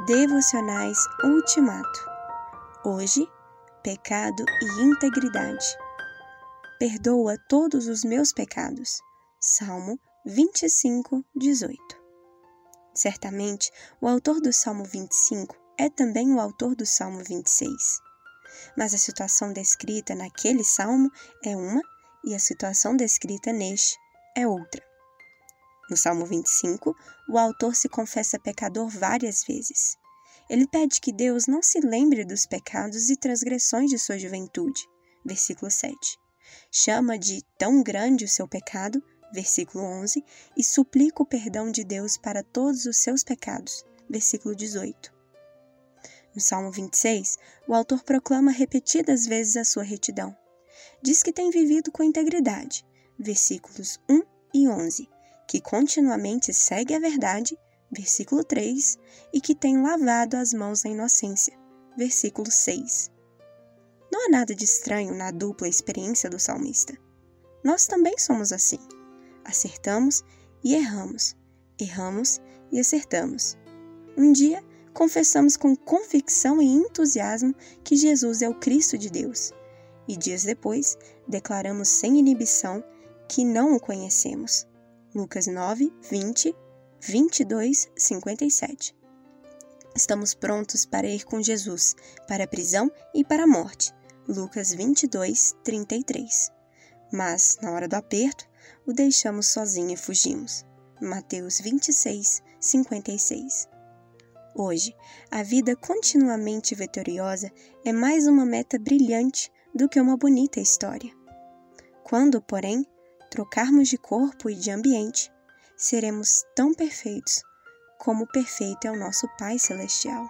Devocionais Ultimato. Hoje, pecado e integridade. Perdoa todos os meus pecados. Salmo 25, 18. Certamente, o autor do Salmo 25 é também o autor do Salmo 26. Mas a situação descrita naquele salmo é uma e a situação descrita neste é outra. No Salmo 25, o autor se confessa pecador várias vezes. Ele pede que Deus não se lembre dos pecados e transgressões de sua juventude. Versículo 7. Chama de tão grande o seu pecado, versículo 11, e suplica o perdão de Deus para todos os seus pecados, versículo 18. No Salmo 26, o autor proclama repetidas vezes a sua retidão. Diz que tem vivido com integridade, versículos 1 e 11, que continuamente segue a verdade, versículo 3, e que tem lavado as mãos na inocência, versículo 6. Não há nada de estranho na dupla experiência do salmista. Nós também somos assim. Acertamos e erramos, erramos e acertamos. Um dia, confessamos com convicção e entusiasmo que Jesus é o Cristo de Deus, e dias depois, declaramos sem inibição que não o conhecemos. Lucas 9, 20, 22, 57. Estamos prontos para ir com Jesus para a prisão e para a morte. Lucas 22, 33. Mas, na hora do aperto, o deixamos sozinho e fugimos. Mateus 26, 56. Hoje, a vida continuamente vitoriosa é mais uma meta brilhante do que uma bonita história. Quando, porém, trocarmos de corpo e de ambiente, seremos tão perfeitos como perfeito é o nosso Pai Celestial.